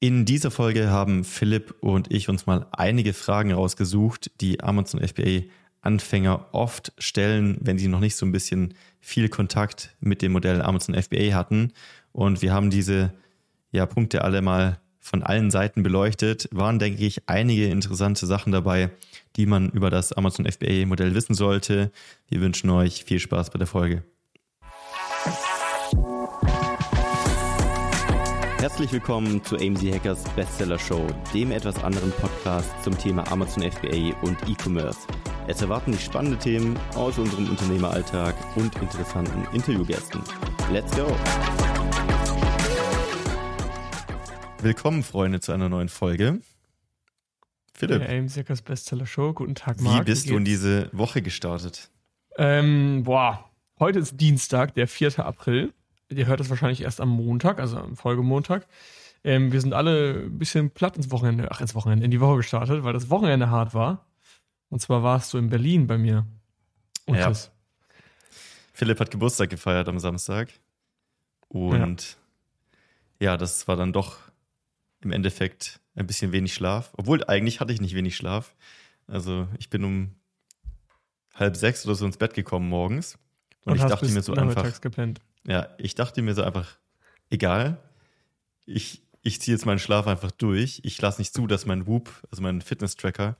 In dieser Folge haben Philipp und ich uns mal einige Fragen rausgesucht, die Amazon FBA Anfänger oft stellen, wenn sie noch nicht so ein bisschen viel Kontakt mit dem Modell Amazon FBA hatten. Und wir haben diese ja, Punkte alle mal von allen Seiten beleuchtet. Waren, denke ich, einige interessante Sachen dabei, die man über das Amazon FBA Modell wissen sollte. Wir wünschen euch viel Spaß bei der Folge. Herzlich willkommen zu AMZ Hackers Bestseller Show, dem etwas anderen Podcast zum Thema Amazon FBA und E-Commerce. Es erwarten dich spannende Themen aus unserem Unternehmeralltag und interessanten Interviewgästen. Let's go! Willkommen, Freunde, zu einer neuen Folge. Philipp. Hey, AMZ Hackers Bestseller Show. Guten Tag, Marc. Wie bist du in diese Woche gestartet? Ähm, boah, heute ist Dienstag, der 4. April ihr hört das wahrscheinlich erst am Montag, also am Folgemontag. Ähm, wir sind alle ein bisschen platt ins Wochenende, ach ins Wochenende, in die Woche gestartet, weil das Wochenende hart war. Und zwar warst du in Berlin bei mir. Und ja. Chris. Philipp hat Geburtstag gefeiert am Samstag. Und ja. ja, das war dann doch im Endeffekt ein bisschen wenig Schlaf. Obwohl eigentlich hatte ich nicht wenig Schlaf. Also ich bin um halb sechs oder so ins Bett gekommen morgens. Und, und ich dachte mir so einfach. Gepennt. Ja, ich dachte mir so einfach, egal, ich, ich ziehe jetzt meinen Schlaf einfach durch. Ich lasse nicht zu, dass mein Whoop, also mein Fitness-Tracker,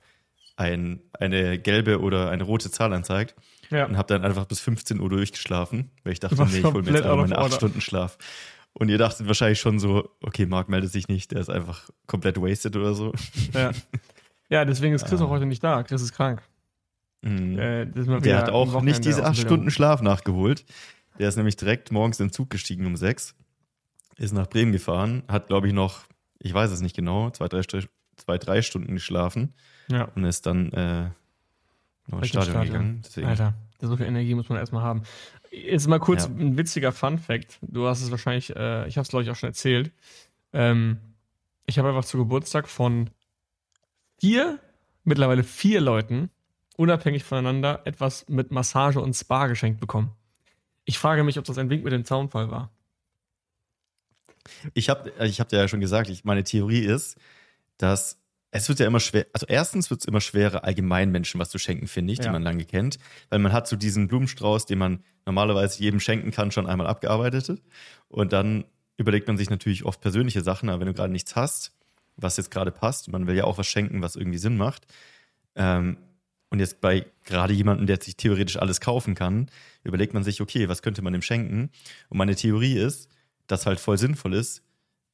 ein, eine gelbe oder eine rote Zahl anzeigt. Ja. Und habe dann einfach bis 15 Uhr durchgeschlafen, weil ich dachte, nee, ich hole mir jetzt einfach meine 8 Stunden Schlaf. Und ihr dachtet wahrscheinlich schon so, okay, Marc meldet sich nicht, der ist einfach komplett wasted oder so. Ja, ja deswegen ist Chris ah. auch heute nicht da. Chris ist krank. Mhm. Äh, der hat auch nicht diese 8 Stunden Schlaf nachgeholt. Der ist nämlich direkt morgens in den Zug gestiegen um sechs, ist nach Bremen gefahren, hat, glaube ich, noch, ich weiß es nicht genau, zwei, drei, zwei, drei Stunden geschlafen ja. und ist dann äh, noch ins Stadion, Stadion gegangen. Deswegen. Alter, so viel Energie muss man erstmal haben. Jetzt mal kurz ja. ein witziger Fun-Fact. Du hast es wahrscheinlich, äh, ich habe es, glaube ich, auch schon erzählt. Ähm, ich habe einfach zu Geburtstag von vier, mittlerweile vier Leuten, unabhängig voneinander, etwas mit Massage und Spa geschenkt bekommen. Ich frage mich, ob das ein Wink mit dem Zaunfall war. Ich habe ich hab dir ja schon gesagt, ich, meine Theorie ist, dass es wird ja immer schwer, also erstens wird es immer schwerer, allgemein Menschen was zu schenken, finde ich, ja. die man lange kennt. Weil man hat so diesen Blumenstrauß, den man normalerweise jedem schenken kann, schon einmal abgearbeitet. Und dann überlegt man sich natürlich oft persönliche Sachen, aber wenn du gerade nichts hast, was jetzt gerade passt, man will ja auch was schenken, was irgendwie Sinn macht, ähm, und jetzt bei gerade jemandem, der sich theoretisch alles kaufen kann, überlegt man sich, okay, was könnte man ihm schenken? Und meine Theorie ist, dass halt voll sinnvoll ist,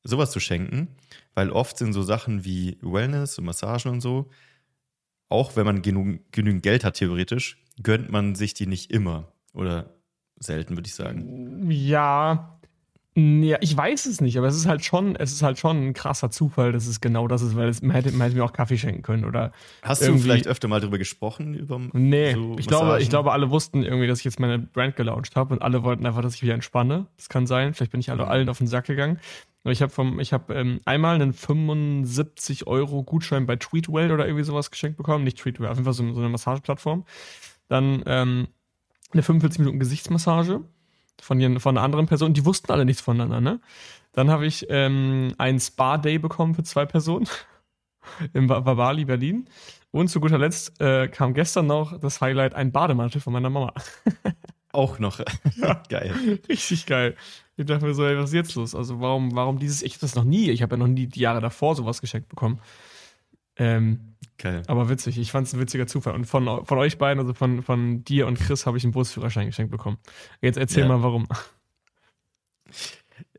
sowas zu schenken, weil oft sind so Sachen wie Wellness und Massagen und so, auch wenn man genug, genügend Geld hat theoretisch, gönnt man sich die nicht immer oder selten, würde ich sagen. Ja, ja, ich weiß es nicht, aber es ist halt schon, es ist halt schon ein krasser Zufall, dass es genau das ist, weil es, man, hätte, man hätte mir auch Kaffee schenken können oder. Hast du vielleicht öfter mal darüber gesprochen? Über nee, so ich, glaube, ich glaube, alle wussten irgendwie, dass ich jetzt meine Brand gelauncht habe und alle wollten einfach, dass ich wieder entspanne. Das kann sein. Vielleicht bin ich alle, mhm. allen auf den Sack gegangen. Aber ich habe vom, ich habe ähm, einmal einen 75 Euro Gutschein bei Tweetwell oder irgendwie sowas geschenkt bekommen. Nicht Tweetwell, auf jeden Fall so, so eine Massageplattform. Dann ähm, eine 45 Minuten Gesichtsmassage von, von einer anderen Person. Die wussten alle nichts voneinander, ne? Dann habe ich ähm, einen Spa-Day bekommen für zwei Personen im Babali, Berlin. Und zu guter Letzt äh, kam gestern noch das Highlight, ein Bademantel von meiner Mama. Auch noch. Ja, geil. Richtig geil. Ich dachte mir so, ey, was ist jetzt los? Also warum, warum dieses, ich habe das noch nie, ich habe ja noch nie die Jahre davor sowas geschenkt bekommen. Ähm, Geil. Aber witzig, ich fand es ein witziger Zufall. Und von, von euch beiden, also von, von dir und Chris, habe ich einen Busführerschein geschenkt bekommen. Jetzt erzähl ja. mal, warum.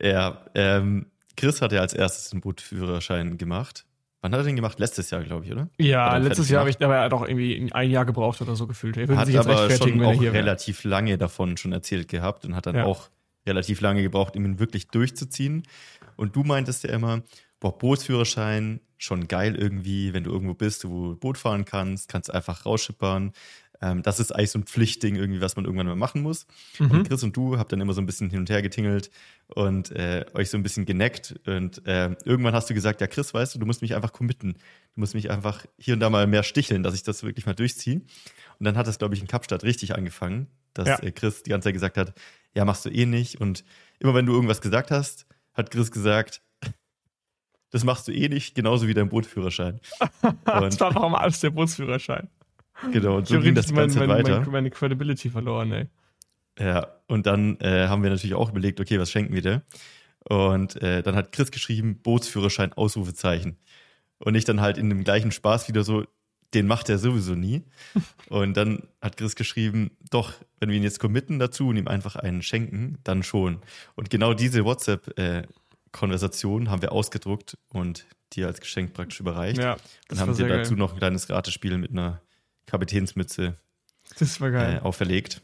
Ja, ähm, Chris hat ja als erstes einen Bootführerschein gemacht. Wann hat er den gemacht? Letztes Jahr, glaube ich, oder? Ja, letztes Jahr habe ich, aber doch irgendwie ein Jahr gebraucht oder so gefühlt. Er hat sich jetzt aber schon auch relativ lange davon schon erzählt gehabt und hat dann ja. auch relativ lange gebraucht, um ihn wirklich durchzuziehen. Und du meintest ja immer, boah, Bootsführerschein, schon geil irgendwie, wenn du irgendwo bist, wo du Boot fahren kannst, kannst einfach rausschippern. Ähm, das ist eigentlich so ein Pflichtding irgendwie, was man irgendwann mal machen muss. Mhm. Und Chris und du habt dann immer so ein bisschen hin und her getingelt und äh, euch so ein bisschen geneckt. Und äh, irgendwann hast du gesagt, ja Chris, weißt du, du musst mich einfach committen. Du musst mich einfach hier und da mal mehr sticheln, dass ich das wirklich mal durchziehe. Und dann hat das, glaube ich, in Kapstadt richtig angefangen, dass ja. äh, Chris die ganze Zeit gesagt hat, ja, machst du eh nicht. Und immer wenn du irgendwas gesagt hast, hat Chris gesagt, das machst du eh nicht, genauso wie dein Bootführerschein. das war warum alles der Bootsführerschein. Genau, und so ging das die ganze mein, Zeit weiter. Meine, meine Credibility verloren, ey. Ja, und dann äh, haben wir natürlich auch überlegt, okay, was schenken wir dir? Und äh, dann hat Chris geschrieben, Bootsführerschein, Ausrufezeichen. Und ich dann halt in dem gleichen Spaß wieder so, den macht er sowieso nie. Und dann hat Chris geschrieben, doch, wenn wir ihn jetzt committen dazu und ihm einfach einen schenken, dann schon. Und genau diese WhatsApp-Konversation haben wir ausgedruckt und dir als Geschenk praktisch überreicht. Ja, und haben dir dazu geil. noch ein kleines Ratespiel mit einer Kapitänsmütze das war geil. Äh, auferlegt.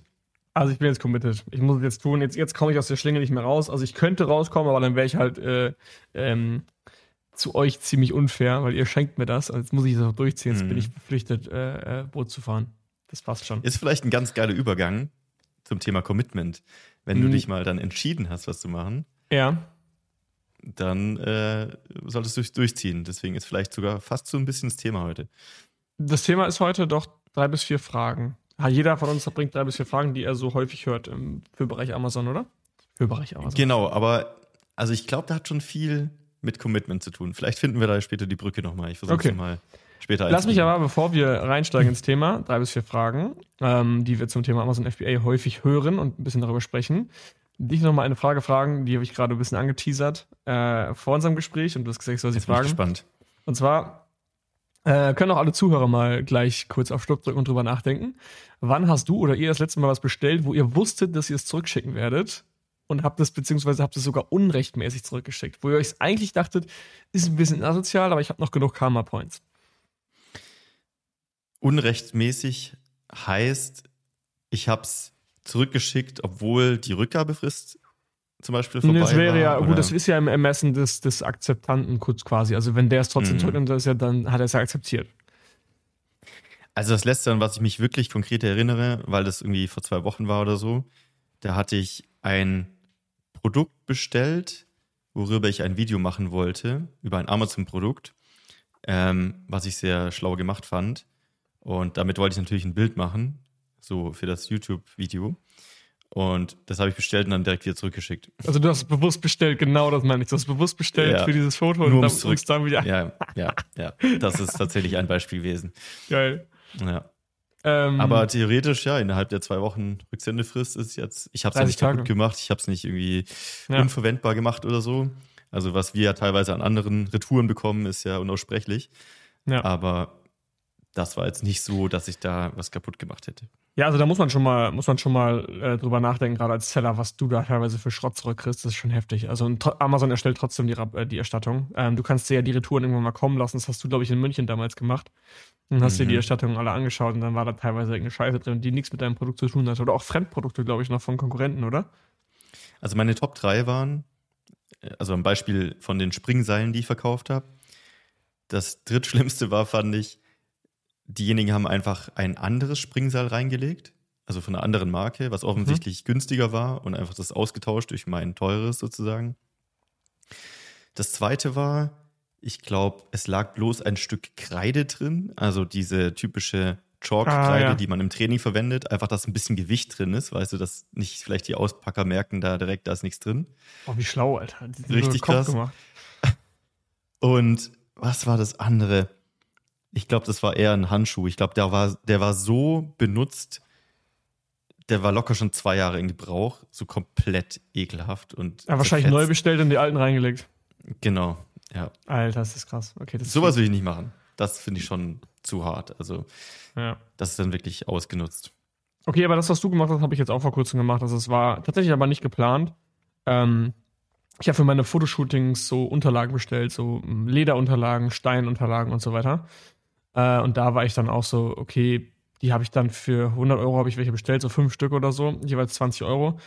Also ich bin jetzt committed. Ich muss es jetzt tun. Jetzt, jetzt komme ich aus der Schlinge nicht mehr raus. Also ich könnte rauskommen, aber dann wäre ich halt äh, ähm, zu euch ziemlich unfair, weil ihr schenkt mir das. Also jetzt muss ich das auch durchziehen. Jetzt mhm. bin ich verpflichtet, äh, äh, Boot zu fahren. Das passt schon. Ist vielleicht ein ganz geiler Übergang zum Thema Commitment. Wenn mhm. du dich mal dann entschieden hast, was zu machen. Ja. Dann äh, solltest du es durchziehen. Deswegen ist vielleicht sogar fast so ein bisschen das Thema heute. Das Thema ist heute doch drei bis vier Fragen. Jeder von uns bringt drei bis vier Fragen, die er so häufig hört im, für Bereich Amazon, oder? Für Bereich Amazon. Genau, aber also ich glaube, da hat schon viel mit Commitment zu tun. Vielleicht finden wir da später die Brücke nochmal. Ich versuche okay. es mal später Lass mich aber, bevor wir reinsteigen ins Thema, drei bis vier Fragen, ähm, die wir zum Thema Amazon FBA häufig hören und ein bisschen darüber sprechen, dich nochmal eine Frage fragen, die habe ich gerade ein bisschen angeteasert äh, vor unserem Gespräch und du hast gesagt, ich soll sie fragen. Ich bin gespannt. Und zwar äh, können auch alle Zuhörer mal gleich kurz auf Stopp drücken und drüber nachdenken. Wann hast du oder ihr das letzte Mal was bestellt, wo ihr wusstet, dass ihr es zurückschicken werdet? Und habt es, beziehungsweise habt es sogar unrechtmäßig zurückgeschickt, wo ihr euch eigentlich dachtet, ist ein bisschen asozial, aber ich habe noch genug Karma-Points. Unrechtmäßig heißt, ich habe es zurückgeschickt, obwohl die Rückgabefrist zum Beispiel vorbei das wäre ja, gut, das ist ja im Ermessen des, des Akzeptanten kurz quasi. Also wenn der es trotzdem mhm. zurücknimmt, ja, dann hat er es ja akzeptiert. Also das letzte, an was ich mich wirklich konkret erinnere, weil das irgendwie vor zwei Wochen war oder so, da hatte ich ein Produkt bestellt, worüber ich ein Video machen wollte, über ein Amazon-Produkt, ähm, was ich sehr schlau gemacht fand. Und damit wollte ich natürlich ein Bild machen, so für das YouTube-Video. Und das habe ich bestellt und dann direkt wieder zurückgeschickt. Also du hast bewusst bestellt, genau das meine ich. Du hast bewusst bestellt ja, für dieses Foto und dann, zurück. dann wieder. Ja, ja, ja. Das ist tatsächlich ein Beispiel gewesen. Geil. Ja. Ähm, Aber theoretisch, ja, innerhalb der zwei Wochen Rücksendefrist ist jetzt, ich habe es ja nicht kaputt gemacht, ich habe es nicht irgendwie ja. unverwendbar gemacht oder so. Also was wir ja teilweise an anderen Retouren bekommen, ist ja unaussprechlich. Ja. Aber das war jetzt nicht so, dass ich da was kaputt gemacht hätte. Ja, also da muss man schon mal, muss man schon mal äh, drüber nachdenken, gerade als Seller, was du da teilweise für Schrott zurückkriegst, das ist schon heftig. Also Amazon erstellt trotzdem die, äh, die Erstattung. Ähm, du kannst dir ja die Retouren irgendwann mal kommen lassen. Das hast du, glaube ich, in München damals gemacht. Und hast mhm. dir die mhm. Erstattungen alle angeschaut und dann war da teilweise irgendeine Scheiße drin, die nichts mit deinem Produkt zu tun hat. Oder auch Fremdprodukte, glaube ich, noch von Konkurrenten, oder? Also meine Top 3 waren, äh, also ein Beispiel von den Springseilen, die ich verkauft habe. Das drittschlimmste war, fand ich, diejenigen haben einfach ein anderes Springseil reingelegt, also von einer anderen Marke, was offensichtlich mhm. günstiger war und einfach das ausgetauscht durch mein teures sozusagen. Das zweite war, ich glaube, es lag bloß ein Stück Kreide drin, also diese typische Chalk-Kreide, ah, ja. die man im Training verwendet, einfach, dass ein bisschen Gewicht drin ist, weißt du, dass nicht vielleicht die Auspacker merken, da direkt, da ist nichts drin. Oh, wie schlau, Alter. Richtig krass. Gemacht. Und was war das andere? Ich glaube, das war eher ein Handschuh. Ich glaube, der war, der war so benutzt, der war locker schon zwei Jahre in Gebrauch, so komplett ekelhaft und. Ja, wahrscheinlich neu bestellt und die alten reingelegt. Genau, ja. Alter, das ist krass. Okay, das Sowas will ich nicht machen. Das finde ich schon zu hart. Also, ja. das ist dann wirklich ausgenutzt. Okay, aber das, was du gemacht hast, habe ich jetzt auch vor kurzem gemacht. Also, es war tatsächlich aber nicht geplant. Ähm, ich habe für meine Fotoshootings so Unterlagen bestellt, so Lederunterlagen, Steinunterlagen und so weiter. Äh, und da war ich dann auch so, okay, die habe ich dann für 100 Euro habe ich welche bestellt, so fünf Stück oder so, jeweils 20 Euro.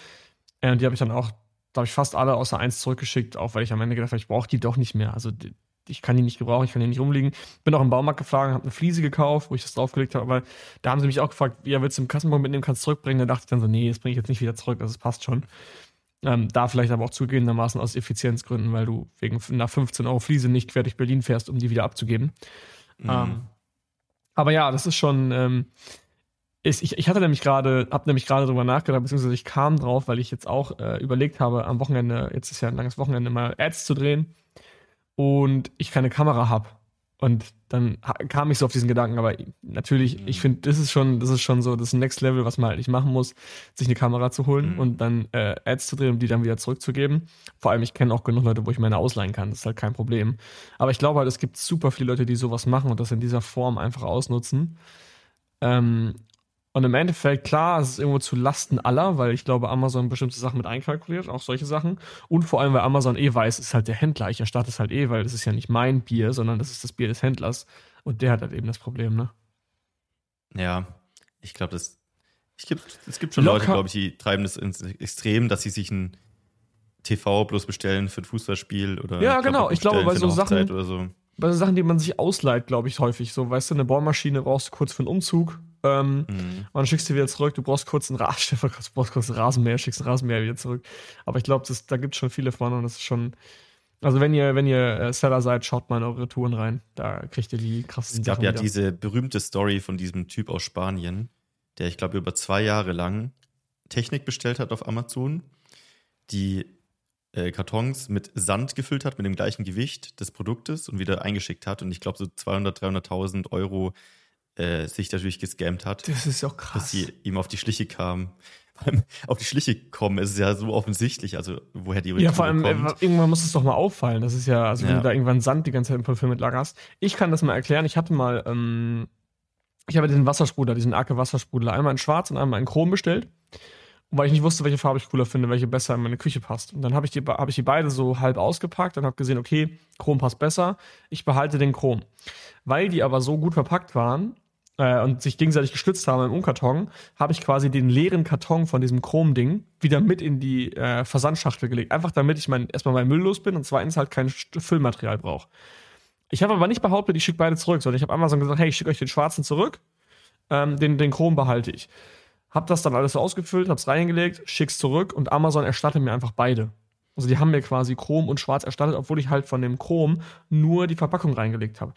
Äh, und die habe ich dann auch, glaube ich, fast alle außer eins zurückgeschickt, auch weil ich am Ende gedacht habe, ich brauche die doch nicht mehr. Also die, ich kann die nicht gebrauchen, ich kann die nicht rumliegen. Bin auch im Baumarkt gefahren, habe eine Fliese gekauft, wo ich das draufgelegt habe, aber da haben sie mich auch gefragt, ja, willst du im Kassenbon mitnehmen, kannst du zurückbringen? Da dachte ich dann so, nee, das bringe ich jetzt nicht wieder zurück, das passt schon. Ähm, da vielleicht aber auch zugegebenermaßen aus Effizienzgründen, weil du wegen nach 15 Euro Fliese nicht quer durch Berlin fährst, um die wieder abzugeben. Mhm. Ähm, aber ja, das ist schon. Ähm, ist, ich, ich hatte nämlich gerade, habe nämlich gerade drüber nachgedacht, beziehungsweise ich kam drauf, weil ich jetzt auch äh, überlegt habe, am Wochenende, jetzt ist ja ein langes Wochenende, mal Ads zu drehen. und ich keine Kamera habe. Und dann kam ich so auf diesen Gedanken, aber natürlich, mhm. ich finde, das ist schon, das ist schon so das Next Level, was man halt nicht machen muss, sich eine Kamera zu holen mhm. und dann äh, Ads zu drehen und die dann wieder zurückzugeben. Vor allem, ich kenne auch genug Leute, wo ich meine ausleihen kann. Das ist halt kein Problem. Aber ich glaube halt, es gibt super viele Leute, die sowas machen und das in dieser Form einfach ausnutzen. Ähm, und im Endeffekt, klar, es ist irgendwo zu Lasten aller, weil ich glaube, Amazon bestimmte Sachen mit einkalkuliert, auch solche Sachen. Und vor allem, weil Amazon eh weiß, ist halt der Händler. Ich erstatte es halt eh, weil das ist ja nicht mein Bier, sondern das ist das Bier des Händlers. Und der hat halt eben das Problem, ne? Ja, ich glaube, das. Ich gibt, es gibt schon Locker. Leute, glaube ich, die treiben das ins Extrem, dass sie sich ein TV bloß bestellen für ein Fußballspiel oder. Ja, genau. Ich glaube, bei so Sachen. So. Bei so Sachen, die man sich ausleiht, glaube ich, häufig. So, weißt du, eine Bohrmaschine brauchst du kurz für einen Umzug ähm, mhm. Und dann schickst du wieder zurück. Du brauchst kurz einen, Ras du brauchst kurz einen Rasenmäher, schickst einen Rasenmäher wieder zurück. Aber ich glaube, da gibt es schon viele von und das ist schon. Also wenn ihr, wenn ihr äh, Seller seid, schaut mal in eure Touren rein. Da kriegt ihr die krassesten Es gab Sachen ja wieder. diese berühmte Story von diesem Typ aus Spanien, der, ich glaube, über zwei Jahre lang Technik bestellt hat auf Amazon, die äh, Kartons mit Sand gefüllt hat, mit dem gleichen Gewicht des Produktes und wieder eingeschickt hat. Und ich glaube, so 200, 300.000 Euro äh, sich natürlich gescammt hat. Das ist auch krass. Dass sie ihm auf die Schliche kam. auf die Schliche kommen, ist es ja so offensichtlich, also woher die Retour Ja, vor allem, kommt. irgendwann muss es doch mal auffallen. Das ist ja, also wenn ja. du da irgendwann Sand die ganze Zeit im Parfüm mit lagerst. Ich kann das mal erklären. Ich hatte mal, ähm, ich habe diesen Wassersprudler, diesen Arke Wassersprudler, einmal in schwarz und einmal in chrom bestellt. weil ich nicht wusste, welche Farbe ich cooler finde, welche besser in meine Küche passt. Und dann habe ich, die, hab ich die beide so halb ausgepackt und habe gesehen, okay, Chrom passt besser. Ich behalte den Chrom. Weil die aber so gut verpackt waren, äh, und sich gegenseitig gestützt haben im Umkarton, habe ich quasi den leeren Karton von diesem Chrom-Ding wieder mit in die äh, Versandschachtel gelegt. Einfach damit ich mein, erstmal mein Müll los bin und zweitens halt kein Füllmaterial brauche. Ich habe aber nicht behauptet, ich schicke beide zurück, sondern ich habe Amazon gesagt, hey, ich schicke euch den schwarzen zurück, ähm, den, den Chrom behalte ich. Hab das dann alles so ausgefüllt, hab's reingelegt, schick's zurück und Amazon erstattet mir einfach beide. Also die haben mir quasi Chrom und Schwarz erstattet, obwohl ich halt von dem Chrom nur die Verpackung reingelegt habe.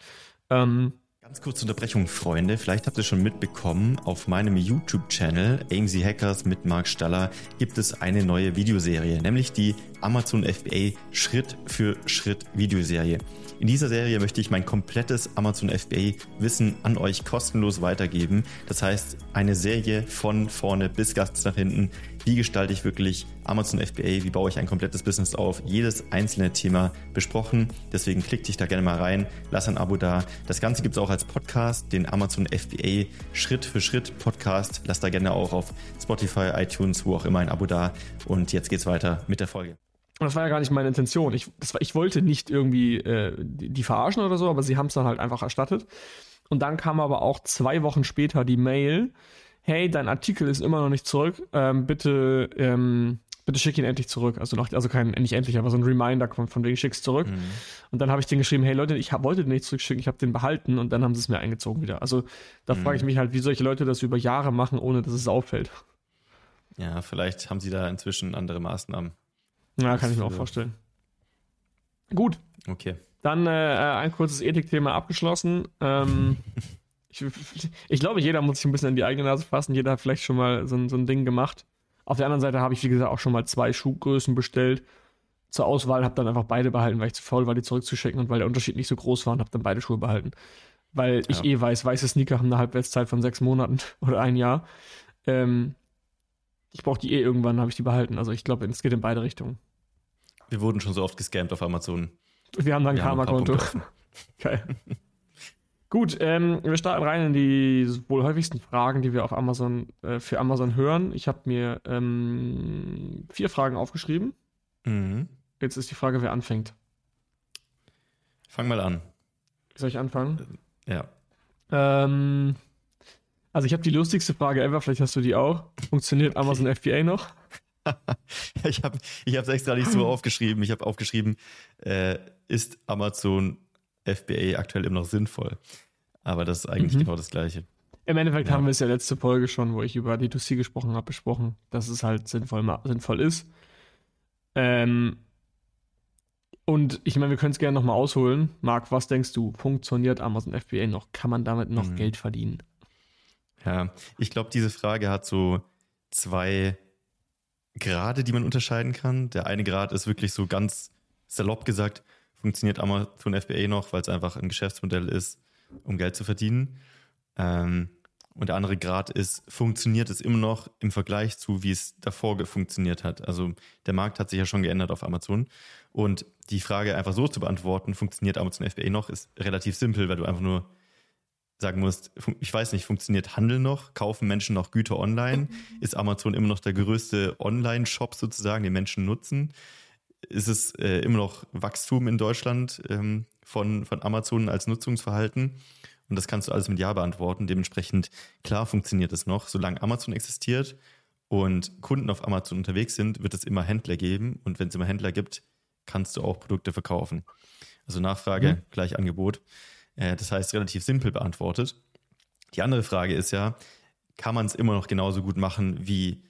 Ähm, Ganz kurze Unterbrechung, Freunde. Vielleicht habt ihr schon mitbekommen, auf meinem YouTube-Channel AMZ Hackers mit Marc Staller gibt es eine neue Videoserie, nämlich die Amazon FBA Schritt für Schritt Videoserie. In dieser Serie möchte ich mein komplettes Amazon FBA Wissen an euch kostenlos weitergeben. Das heißt, eine Serie von vorne bis ganz nach hinten. Wie gestalte ich wirklich Amazon FBA? Wie baue ich ein komplettes Business auf? Jedes einzelne Thema besprochen. Deswegen klick dich da gerne mal rein. Lass ein Abo da. Das Ganze gibt es auch als Podcast, den Amazon FBA Schritt für Schritt Podcast. Lass da gerne auch auf Spotify, iTunes, wo auch immer ein Abo da. Und jetzt geht's weiter mit der Folge. Und das war ja gar nicht meine Intention. Ich, war, ich wollte nicht irgendwie äh, die, die verarschen oder so, aber sie haben es dann halt einfach erstattet. Und dann kam aber auch zwei Wochen später die Mail, hey, dein Artikel ist immer noch nicht zurück, ähm, bitte, ähm, bitte schick ihn endlich zurück. Also noch, also kein, nicht endlich, aber so ein Reminder von, von wegen schick's zurück. Mhm. Und dann habe ich den geschrieben, hey Leute, ich hab, wollte den nicht zurückschicken, ich habe den behalten und dann haben sie es mir eingezogen wieder. Also da mhm. frage ich mich halt, wie solche Leute das über Jahre machen, ohne dass es auffällt. Ja, vielleicht haben sie da inzwischen andere Maßnahmen. Ja, kann ich mir auch vorstellen. Gut. Okay. Dann äh, ein kurzes Ethikthema abgeschlossen. Ähm, ich, ich, glaube, jeder muss sich ein bisschen in die eigene Nase fassen. Jeder hat vielleicht schon mal so, so ein Ding gemacht. Auf der anderen Seite habe ich, wie gesagt, auch schon mal zwei Schuhgrößen bestellt zur Auswahl, habe dann einfach beide behalten, weil ich zu faul war, die zurückzuschicken und weil der Unterschied nicht so groß war und habe dann beide Schuhe behalten. Weil ich ja. eh weiß, weiße Sneaker haben eine Halbwertszeit von sechs Monaten oder ein Jahr. Ähm, ich brauche die eh irgendwann, habe ich die behalten. Also ich glaube, es geht in beide Richtungen. Wir wurden schon so oft gescampt auf Amazon. Wir haben dann ein Karma-Konto. Geil. Gut, ähm, wir starten rein in die wohl häufigsten Fragen, die wir auf Amazon äh, für Amazon hören. Ich habe mir ähm, vier Fragen aufgeschrieben. Mhm. Jetzt ist die Frage, wer anfängt. Fang mal an. Soll ich anfangen? Ja. Ähm, also ich habe die lustigste Frage ever, vielleicht hast du die auch. Funktioniert Amazon FBA noch? ich habe es extra nicht so aufgeschrieben. Ich habe aufgeschrieben, äh, ist Amazon FBA aktuell immer noch sinnvoll? Aber das ist eigentlich mhm. genau das Gleiche. Im Endeffekt ja. haben wir es ja letzte Folge schon, wo ich über D2C gesprochen habe, besprochen, dass es halt sinnvoll, sinnvoll ist. Ähm, und ich meine, wir können es gerne nochmal ausholen. Marc, was denkst du? Funktioniert Amazon FBA noch? Kann man damit noch mhm. Geld verdienen? Ja, ich glaube, diese Frage hat so zwei Grade, die man unterscheiden kann. Der eine Grad ist wirklich so ganz salopp gesagt, funktioniert Amazon FBA noch, weil es einfach ein Geschäftsmodell ist, um Geld zu verdienen. Ähm, und der andere Grad ist, funktioniert es immer noch im Vergleich zu, wie es davor funktioniert hat. Also der Markt hat sich ja schon geändert auf Amazon. Und die Frage einfach so zu beantworten, funktioniert Amazon FBA noch, ist relativ simpel, weil du einfach nur sagen musst, ich weiß nicht, funktioniert Handel noch? Kaufen Menschen noch Güter online? Ist Amazon immer noch der größte Online-Shop sozusagen, den Menschen nutzen? Ist es äh, immer noch Wachstum in Deutschland ähm, von, von Amazon als Nutzungsverhalten? Und das kannst du alles mit Ja beantworten. Dementsprechend, klar funktioniert es noch. Solange Amazon existiert und Kunden auf Amazon unterwegs sind, wird es immer Händler geben. Und wenn es immer Händler gibt, kannst du auch Produkte verkaufen. Also Nachfrage, mhm. gleich Angebot. Äh, das heißt, relativ simpel beantwortet. Die andere Frage ist ja, kann man es immer noch genauso gut machen wie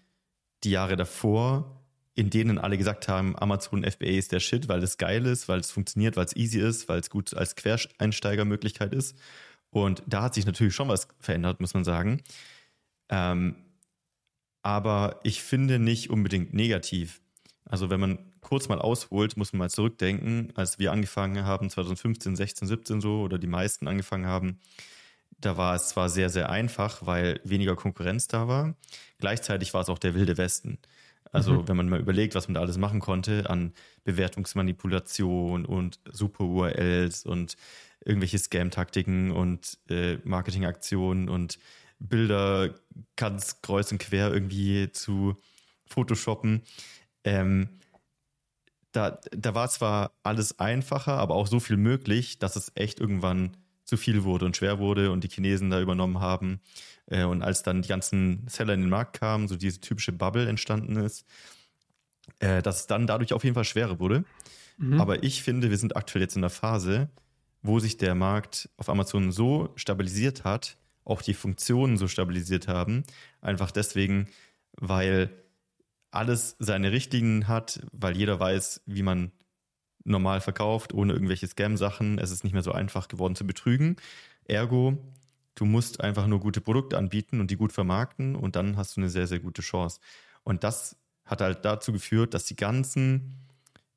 die Jahre davor, in denen alle gesagt haben, Amazon FBA ist der Shit, weil es geil ist, weil es funktioniert, weil es easy ist, weil es gut als Quereinsteigermöglichkeit ist. Und da hat sich natürlich schon was verändert, muss man sagen. Ähm, aber ich finde nicht unbedingt negativ. Also wenn man kurz mal ausholt, muss man mal zurückdenken, als wir angefangen haben, 2015, 16, 17 so, oder die meisten angefangen haben, da war es zwar sehr, sehr einfach, weil weniger Konkurrenz da war. Gleichzeitig war es auch der wilde Westen. Also mhm. wenn man mal überlegt, was man da alles machen konnte an Bewertungsmanipulation und super URLs und irgendwelche Scam-Taktiken und äh, Marketingaktionen und Bilder ganz kreuz und quer irgendwie zu Photoshoppen. Ähm, da, da war zwar alles einfacher, aber auch so viel möglich, dass es echt irgendwann zu viel wurde und schwer wurde und die Chinesen da übernommen haben. Äh, und als dann die ganzen Seller in den Markt kamen, so diese typische Bubble entstanden ist, äh, dass es dann dadurch auf jeden Fall schwerer wurde. Mhm. Aber ich finde, wir sind aktuell jetzt in der Phase, wo sich der Markt auf Amazon so stabilisiert hat, auch die Funktionen so stabilisiert haben, einfach deswegen, weil alles seine Richtlinien hat, weil jeder weiß, wie man normal verkauft, ohne irgendwelche Scam-Sachen. Es ist nicht mehr so einfach geworden zu betrügen. Ergo, du musst einfach nur gute Produkte anbieten und die gut vermarkten und dann hast du eine sehr, sehr gute Chance. Und das hat halt dazu geführt, dass die ganzen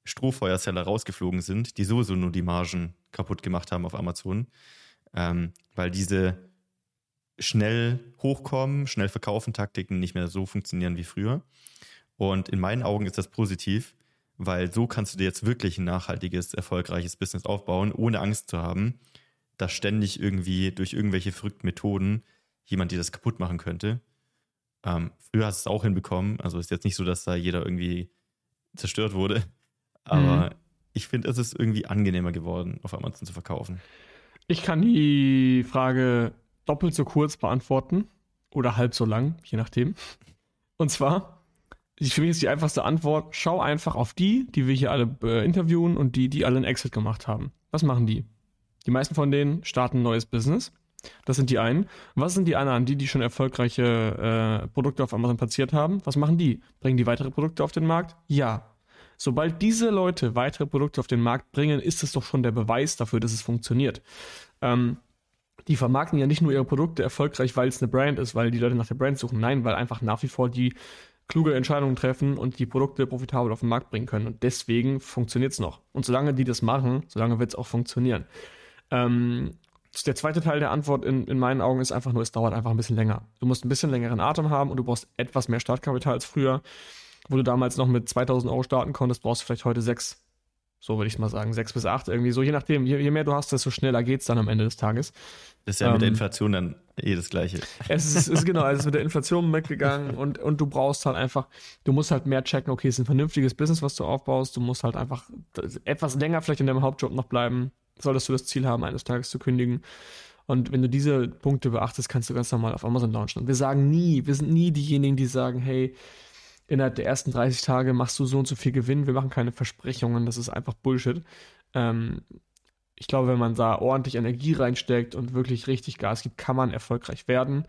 Strohfeuerseller rausgeflogen sind, die sowieso nur die Margen kaputt gemacht haben auf Amazon, ähm, weil diese schnell hochkommen, schnell verkaufen Taktiken nicht mehr so funktionieren wie früher. Und in meinen Augen ist das positiv, weil so kannst du dir jetzt wirklich ein nachhaltiges, erfolgreiches Business aufbauen, ohne Angst zu haben, dass ständig irgendwie durch irgendwelche verrückten Methoden jemand dir das kaputt machen könnte. Ähm, früher hast du es auch hinbekommen, also ist jetzt nicht so, dass da jeder irgendwie zerstört wurde, aber mhm. ich finde, es ist irgendwie angenehmer geworden, auf Amazon zu verkaufen. Ich kann die Frage doppelt so kurz beantworten oder halb so lang, je nachdem. Und zwar, für mich ist die einfachste Antwort, schau einfach auf die, die wir hier alle äh, interviewen und die, die alle einen Exit gemacht haben. Was machen die? Die meisten von denen starten ein neues Business. Das sind die einen. Was sind die anderen, die, die schon erfolgreiche äh, Produkte auf Amazon platziert haben? Was machen die? Bringen die weitere Produkte auf den Markt? Ja. Sobald diese Leute weitere Produkte auf den Markt bringen, ist es doch schon der Beweis dafür, dass es funktioniert. Ähm, die vermarkten ja nicht nur ihre Produkte erfolgreich, weil es eine Brand ist, weil die Leute nach der Brand suchen. Nein, weil einfach nach wie vor die kluge Entscheidungen treffen und die Produkte profitabel auf den Markt bringen können. Und deswegen funktioniert es noch. Und solange die das machen, solange wird es auch funktionieren. Ähm, der zweite Teil der Antwort in, in meinen Augen ist einfach nur, es dauert einfach ein bisschen länger. Du musst ein bisschen längeren Atem haben und du brauchst etwas mehr Startkapital als früher. Wo du damals noch mit 2000 Euro starten konntest, brauchst du vielleicht heute sechs. So würde ich mal sagen, sechs bis acht irgendwie. So je nachdem, je, je mehr du hast, desto schneller geht es dann am Ende des Tages. Das ist ja ähm, mit der ähm, Inflation dann eh das Gleiche. Es ist, ist genau, es ist mit der Inflation mitgegangen und, und du brauchst halt einfach, du musst halt mehr checken, okay, es ist ein vernünftiges Business, was du aufbaust. Du musst halt einfach etwas länger vielleicht in deinem Hauptjob noch bleiben, solltest du das Ziel haben, eines Tages zu kündigen. Und wenn du diese Punkte beachtest, kannst du ganz normal auf Amazon launchen. Und wir sagen nie, wir sind nie diejenigen, die sagen, hey, innerhalb der ersten 30 Tage machst du so und so viel Gewinn. Wir machen keine Versprechungen, das ist einfach Bullshit. Ähm, ich glaube, wenn man da ordentlich Energie reinsteckt und wirklich richtig Gas gibt, kann man erfolgreich werden.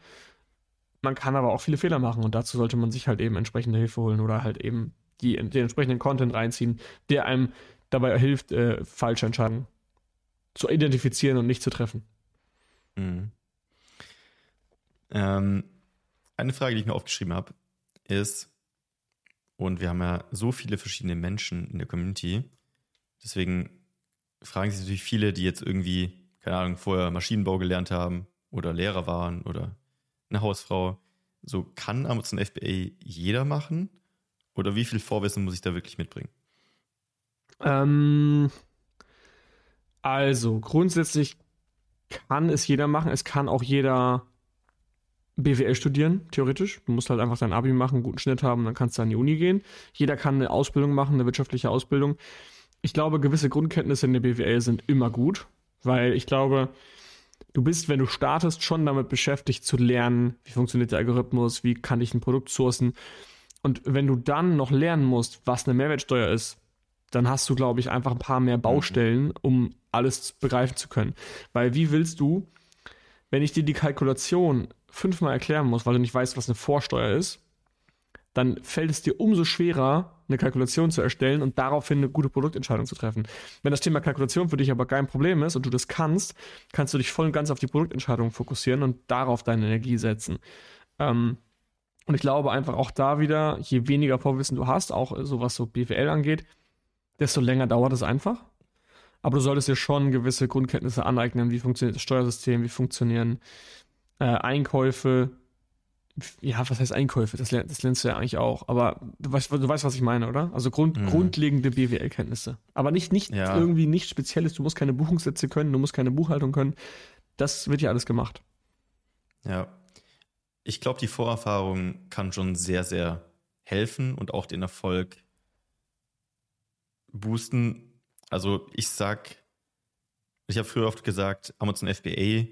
Man kann aber auch viele Fehler machen und dazu sollte man sich halt eben entsprechende Hilfe holen oder halt eben die, den entsprechenden Content reinziehen, der einem dabei hilft, äh, falsche Entscheidungen zu identifizieren und nicht zu treffen. Mhm. Ähm, eine Frage, die ich mir aufgeschrieben habe, ist, und wir haben ja so viele verschiedene Menschen in der Community, deswegen fragen sich natürlich viele, die jetzt irgendwie, keine Ahnung, vorher Maschinenbau gelernt haben oder Lehrer waren oder eine Hausfrau. So kann Amazon FBA jeder machen? Oder wie viel Vorwissen muss ich da wirklich mitbringen? Ähm, also grundsätzlich kann es jeder machen. Es kann auch jeder BWL studieren, theoretisch. Du musst halt einfach dein Abi machen, einen guten Schnitt haben, dann kannst du an die Uni gehen. Jeder kann eine Ausbildung machen, eine wirtschaftliche Ausbildung. Ich glaube, gewisse Grundkenntnisse in der BWL sind immer gut, weil ich glaube, du bist, wenn du startest, schon damit beschäftigt zu lernen, wie funktioniert der Algorithmus, wie kann ich ein Produkt sourcen. Und wenn du dann noch lernen musst, was eine Mehrwertsteuer ist, dann hast du, glaube ich, einfach ein paar mehr Baustellen, um alles begreifen zu können. Weil wie willst du, wenn ich dir die Kalkulation fünfmal erklären muss, weil du nicht weißt, was eine Vorsteuer ist, dann fällt es dir umso schwerer, eine Kalkulation zu erstellen und daraufhin eine gute Produktentscheidung zu treffen. Wenn das Thema Kalkulation für dich aber kein Problem ist und du das kannst, kannst du dich voll und ganz auf die Produktentscheidung fokussieren und darauf deine Energie setzen. Ähm, und ich glaube einfach auch da wieder, je weniger Vorwissen du hast, auch so was so BWL angeht, desto länger dauert es einfach. Aber du solltest dir schon gewisse Grundkenntnisse aneignen, wie funktioniert das Steuersystem, wie funktionieren äh, Einkäufe. Ja, was heißt Einkäufe? Das, das lernst du ja eigentlich auch. Aber du weißt, du weißt was ich meine, oder? Also Grund, mhm. grundlegende BWL-Kenntnisse. Aber nicht, nicht ja. irgendwie nichts Spezielles. Du musst keine Buchungssätze können, du musst keine Buchhaltung können. Das wird ja alles gemacht. Ja. Ich glaube, die Vorerfahrung kann schon sehr, sehr helfen und auch den Erfolg boosten. Also ich sag, ich habe früher oft gesagt, Amazon FBA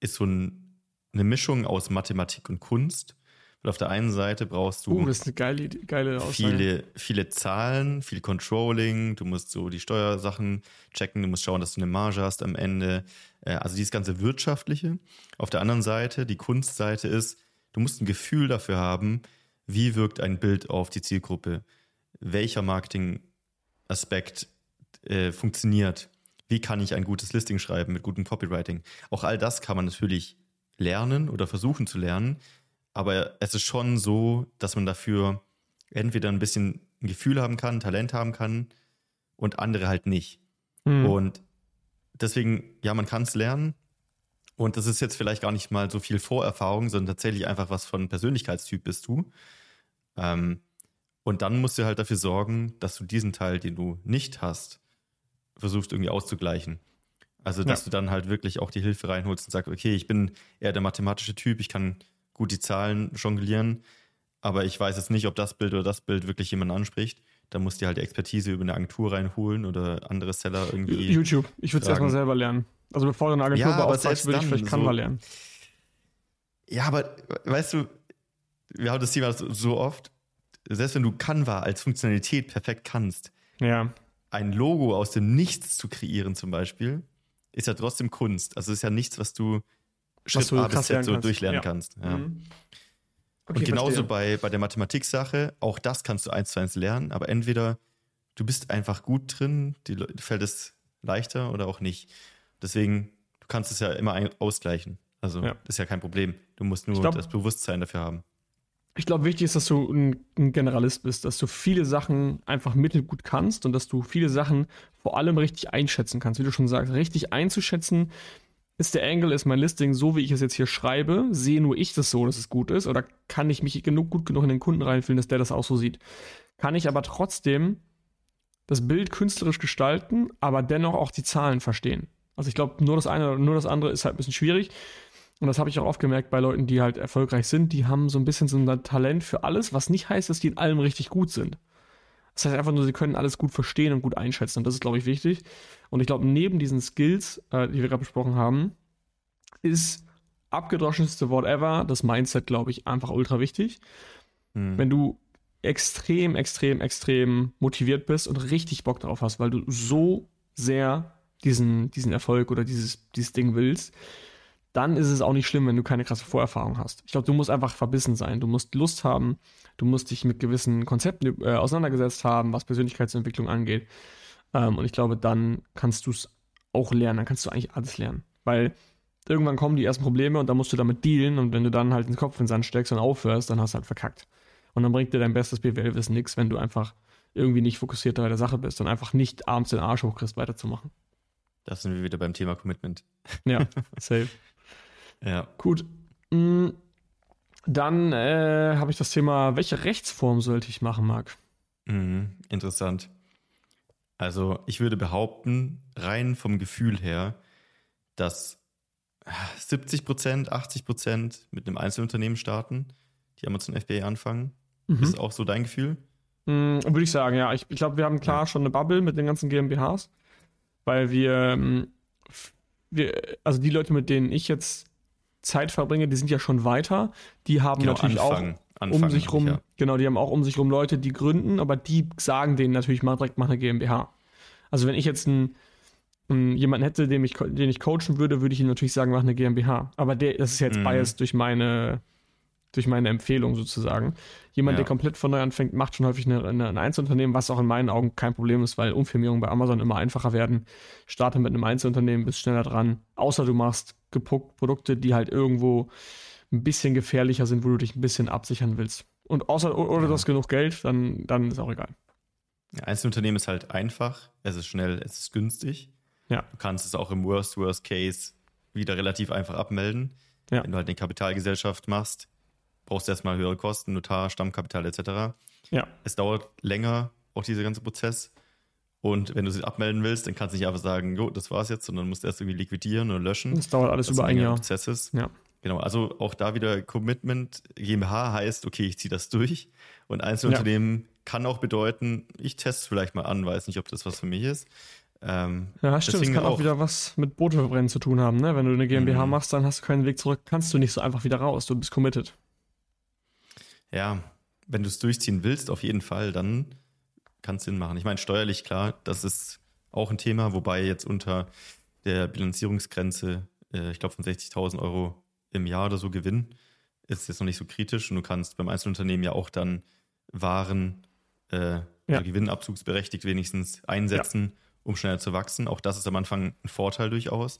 ist so ein, eine Mischung aus Mathematik und Kunst. Weil auf der einen Seite brauchst du uh, das ist eine geile, geile viele, viele Zahlen, viel Controlling, du musst so die Steuersachen checken, du musst schauen, dass du eine Marge hast am Ende. Äh, also dieses ganze Wirtschaftliche. Auf der anderen Seite, die Kunstseite ist, du musst ein Gefühl dafür haben, wie wirkt ein Bild auf die Zielgruppe, welcher Marketing-Aspekt äh, funktioniert, wie kann ich ein gutes Listing schreiben mit gutem Copywriting. Auch all das kann man natürlich lernen oder versuchen zu lernen, aber es ist schon so, dass man dafür entweder ein bisschen ein Gefühl haben kann, Talent haben kann und andere halt nicht. Mhm. Und deswegen, ja, man kann es lernen. Und das ist jetzt vielleicht gar nicht mal so viel Vorerfahrung, sondern tatsächlich einfach was von Persönlichkeitstyp bist du. Ähm, und dann musst du halt dafür sorgen, dass du diesen Teil, den du nicht hast, versuchst irgendwie auszugleichen. Also, dass ja. du dann halt wirklich auch die Hilfe reinholst und sagst, okay, ich bin eher der mathematische Typ, ich kann gut die Zahlen jonglieren, aber ich weiß jetzt nicht, ob das Bild oder das Bild wirklich jemanden anspricht. Da musst du halt Expertise über eine Agentur reinholen oder andere Seller irgendwie. YouTube. Ich würde es erstmal selber lernen. Also bevor du eine Agentur ja, beauftragst, würde ich vielleicht Canva so, lernen. Ja, aber weißt du, wir haben das Thema so oft, selbst wenn du Canva als Funktionalität perfekt kannst, ja ein Logo aus dem Nichts zu kreieren zum Beispiel, ist ja trotzdem Kunst. Also ist ja nichts, was du Schritt A bis Z so kannst. durchlernen ja. kannst. Ja. Mhm. Okay, und genauso bei, bei der Mathematik-Sache, auch das kannst du eins zu eins lernen, aber entweder du bist einfach gut drin, dir fällt es leichter oder auch nicht. Deswegen, du kannst es ja immer ausgleichen. Also ja. ist ja kein Problem. Du musst nur glaub, das Bewusstsein dafür haben ich glaube, wichtig ist, dass du ein, ein, Generalist bist, dass du viele Sachen einfach mittelgut kannst und dass du viele Sachen vor allem richtig einschätzen kannst. Wie du schon sagst, richtig einzuschätzen, ist der Angle, ist mein Listing so, wie ich es jetzt hier schreibe, sehe nur ich das so, dass es gut ist, oder kann ich mich genug, gut genug in den Kunden reinfühlen, dass der das auch so sieht? Kann ich aber trotzdem das Bild künstlerisch gestalten, aber dennoch auch die Zahlen verstehen? Also ich glaube, nur das eine oder nur das andere ist halt ein bisschen schwierig. Und das habe ich auch oft gemerkt bei Leuten, die halt erfolgreich sind, die haben so ein bisschen so ein Talent für alles, was nicht heißt, dass die in allem richtig gut sind. Das heißt einfach nur, sie können alles gut verstehen und gut einschätzen. Und das ist, glaube ich, wichtig. Und ich glaube, neben diesen Skills, äh, die wir gerade besprochen haben, ist abgedroschenste Wort ever, das Mindset, glaube ich, einfach ultra wichtig. Hm. Wenn du extrem, extrem, extrem motiviert bist und richtig Bock drauf hast, weil du so sehr diesen, diesen Erfolg oder dieses, dieses Ding willst, dann ist es auch nicht schlimm, wenn du keine krasse Vorerfahrung hast. Ich glaube, du musst einfach verbissen sein. Du musst Lust haben. Du musst dich mit gewissen Konzepten äh, auseinandergesetzt haben, was Persönlichkeitsentwicklung angeht. Ähm, und ich glaube, dann kannst du es auch lernen. Dann kannst du eigentlich alles lernen. Weil irgendwann kommen die ersten Probleme und dann musst du damit dealen. Und wenn du dann halt den Kopf in den Sand steckst und aufhörst, dann hast du halt verkackt. Und dann bringt dir dein bestes BWL-Wissen nichts, wenn du einfach irgendwie nicht fokussiert bei der Sache bist und einfach nicht abends den Arsch hochkriegst, weiterzumachen. Da sind wir wieder beim Thema Commitment. Ja, safe. Ja. Gut. Mm, dann äh, habe ich das Thema, welche Rechtsform sollte ich machen, Marc? Mhm, interessant. Also ich würde behaupten, rein vom Gefühl her, dass 70 Prozent, 80 Prozent mit einem Einzelunternehmen starten, die Amazon FBA anfangen. Mhm. Ist auch so dein Gefühl? Mhm, würde ich sagen, ja. Ich, ich glaube, wir haben klar ja. schon eine Bubble mit den ganzen GmbHs, weil wir, ähm, wir, also die Leute, mit denen ich jetzt Zeit verbringe, die sind ja schon weiter. Die haben genau, natürlich anfangen, auch anfangen, um sich rum, ja. genau, die haben auch um sich rum Leute, die gründen, aber die sagen denen natürlich mal direkt, mach eine GmbH. Also wenn ich jetzt ein jemanden hätte, den ich, den ich coachen würde, würde ich ihm natürlich sagen, mach eine GmbH. Aber der, das ist jetzt mhm. biased durch meine, durch meine Empfehlung sozusagen. Jemand, ja. der komplett von neu anfängt, macht schon häufig eine, eine, ein Einzelunternehmen, was auch in meinen Augen kein Problem ist, weil Umfirmierungen bei Amazon immer einfacher werden. Starte mit einem Einzelunternehmen, bist schneller dran. Außer du machst Produkte, die halt irgendwo ein bisschen gefährlicher sind, wo du dich ein bisschen absichern willst. Und außer, oder ja. du hast genug Geld, dann, dann ist auch egal. Einzelunternehmen ist halt einfach, es ist schnell, es ist günstig. Ja. Du kannst es auch im Worst, Worst Case wieder relativ einfach abmelden. Ja. Wenn du halt eine Kapitalgesellschaft machst, brauchst du erstmal höhere Kosten, Notar, Stammkapital etc. Ja. Es dauert länger, auch dieser ganze Prozess. Und wenn du sie abmelden willst, dann kannst du nicht einfach sagen, jo, das war's jetzt, sondern musst erst irgendwie liquidieren und löschen. Das dauert alles das über ein Jahr. Prozess ist. Ja. Genau, also auch da wieder Commitment. GmbH heißt, okay, ich ziehe das durch. Und Einzelunternehmen ja. kann auch bedeuten, ich teste es vielleicht mal an, weiß nicht, ob das was für mich ist. Ähm, ja, stimmt. Das kann auch, wieder was mit Booteverbrennen zu tun haben. Ne? Wenn du eine GmbH mhm. machst, dann hast du keinen Weg zurück, kannst du nicht so einfach wieder raus. Du bist committed. Ja, wenn du es durchziehen willst, auf jeden Fall, dann kann es Sinn machen. Ich meine, steuerlich klar, das ist auch ein Thema, wobei jetzt unter der Bilanzierungsgrenze, äh, ich glaube von 60.000 Euro im Jahr oder so Gewinn, ist jetzt noch nicht so kritisch und du kannst beim Einzelunternehmen ja auch dann Waren äh, ja. Gewinnabzugsberechtigt wenigstens einsetzen. Ja um schneller zu wachsen. Auch das ist am Anfang ein Vorteil durchaus.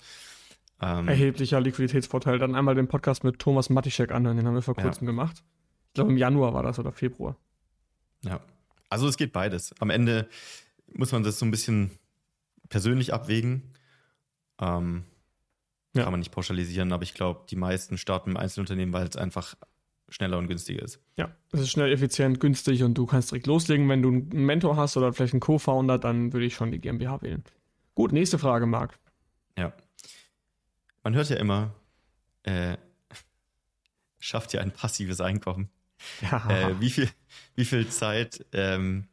Ähm, Erheblicher Liquiditätsvorteil. Dann einmal den Podcast mit Thomas Matischek anhören, den haben wir vor kurzem ja. gemacht. Ich glaube, im Januar war das oder Februar. Ja. Also es geht beides. Am Ende muss man das so ein bisschen persönlich abwägen. Ähm, ja. Kann man nicht pauschalisieren, aber ich glaube, die meisten starten im Einzelunternehmen, weil es einfach schneller und günstiger ist. Ja, es ist schnell, effizient, günstig und du kannst direkt loslegen. Wenn du einen Mentor hast oder vielleicht einen Co-Founder, dann würde ich schon die GmbH wählen. Gut, nächste Frage, Marc. Ja. Man hört ja immer, äh, schafft ja ein passives Einkommen. Ja. Äh, wie, viel, wie viel Zeit ähm,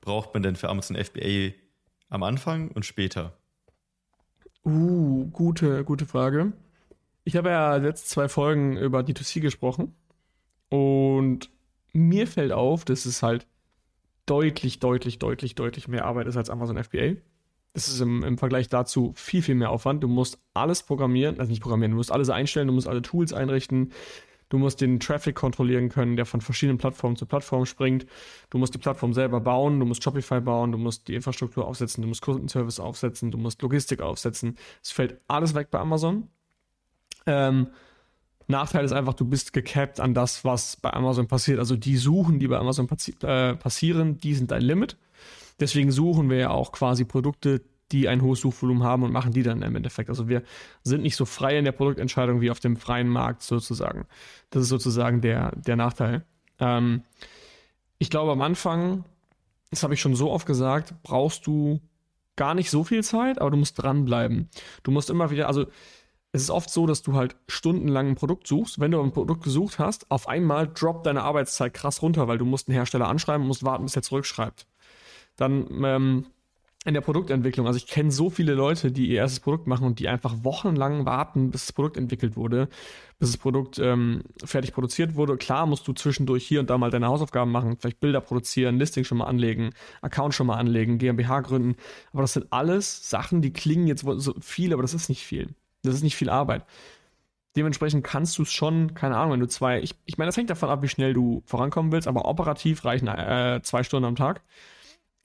braucht man denn für Amazon FBA am Anfang und später? Uh, gute, gute Frage. Ich habe ja letzte zwei Folgen über D2C gesprochen und mir fällt auf, dass es halt deutlich, deutlich, deutlich, deutlich mehr Arbeit ist als Amazon FBA. Das ist im, im Vergleich dazu viel, viel mehr Aufwand. Du musst alles programmieren, also nicht programmieren, du musst alles einstellen, du musst alle Tools einrichten, du musst den Traffic kontrollieren können, der von verschiedenen Plattformen zu Plattformen springt. Du musst die Plattform selber bauen, du musst Shopify bauen, du musst die Infrastruktur aufsetzen, du musst Kundenservice aufsetzen, du musst Logistik aufsetzen. Es fällt alles weg bei Amazon. Ähm, Nachteil ist einfach, du bist gecapped an das, was bei Amazon passiert. Also die Suchen, die bei Amazon passi äh, passieren, die sind dein Limit. Deswegen suchen wir ja auch quasi Produkte, die ein hohes Suchvolumen haben und machen die dann im Endeffekt. Also wir sind nicht so frei in der Produktentscheidung wie auf dem freien Markt sozusagen. Das ist sozusagen der, der Nachteil. Ähm, ich glaube am Anfang, das habe ich schon so oft gesagt, brauchst du gar nicht so viel Zeit, aber du musst dranbleiben. Du musst immer wieder, also es ist oft so, dass du halt stundenlang ein Produkt suchst. Wenn du ein Produkt gesucht hast, auf einmal droppt deine Arbeitszeit krass runter, weil du musst einen Hersteller anschreiben und musst warten, bis er zurückschreibt. Dann ähm, in der Produktentwicklung, also ich kenne so viele Leute, die ihr erstes Produkt machen und die einfach wochenlang warten, bis das Produkt entwickelt wurde, bis das Produkt ähm, fertig produziert wurde. Klar musst du zwischendurch hier und da mal deine Hausaufgaben machen, vielleicht Bilder produzieren, Listing schon mal anlegen, Account schon mal anlegen, GmbH gründen. Aber das sind alles Sachen, die klingen jetzt so viel, aber das ist nicht viel. Das ist nicht viel Arbeit. Dementsprechend kannst du es schon, keine Ahnung, wenn du zwei, ich, ich meine, das hängt davon ab, wie schnell du vorankommen willst, aber operativ reichen äh, zwei Stunden am Tag.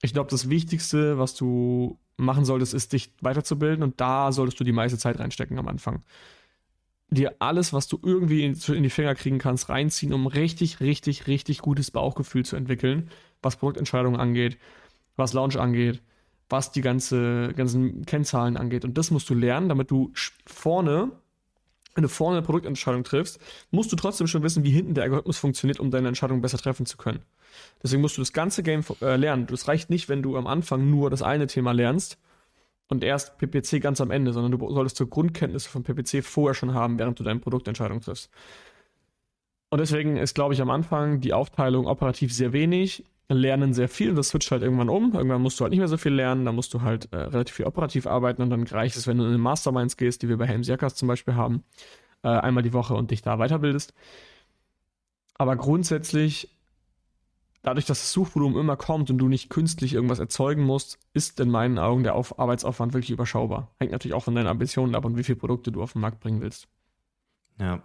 Ich glaube, das Wichtigste, was du machen solltest, ist, dich weiterzubilden und da solltest du die meiste Zeit reinstecken am Anfang. Dir alles, was du irgendwie in, die Finger kriegen kannst, reinziehen, um richtig, richtig, richtig gutes Bauchgefühl zu entwickeln, was Produktentscheidungen angeht, was Launch angeht, was die ganze, ganzen Kennzahlen angeht. Und das musst du lernen, damit du vorne, wenn du vorne eine Produktentscheidung triffst, musst du trotzdem schon wissen, wie hinten der Algorithmus funktioniert, um deine Entscheidung besser treffen zu können. Deswegen musst du das ganze Game äh, lernen. Es reicht nicht, wenn du am Anfang nur das eine Thema lernst und erst PPC ganz am Ende, sondern du solltest so Grundkenntnisse von PPC vorher schon haben, während du deine Produktentscheidung triffst. Und deswegen ist, glaube ich, am Anfang die Aufteilung operativ sehr wenig, lernen sehr viel und das switcht halt irgendwann um. Irgendwann musst du halt nicht mehr so viel lernen, dann musst du halt äh, relativ viel operativ arbeiten und dann reicht es, wenn du in den Masterminds gehst, die wir bei Helms Jackers zum Beispiel haben, äh, einmal die Woche und dich da weiterbildest. Aber grundsätzlich dadurch, dass das Suchvolumen immer kommt und du nicht künstlich irgendwas erzeugen musst, ist in meinen Augen der Auf Arbeitsaufwand wirklich überschaubar. Hängt natürlich auch von deinen Ambitionen ab und wie viele Produkte du auf den Markt bringen willst. Ja.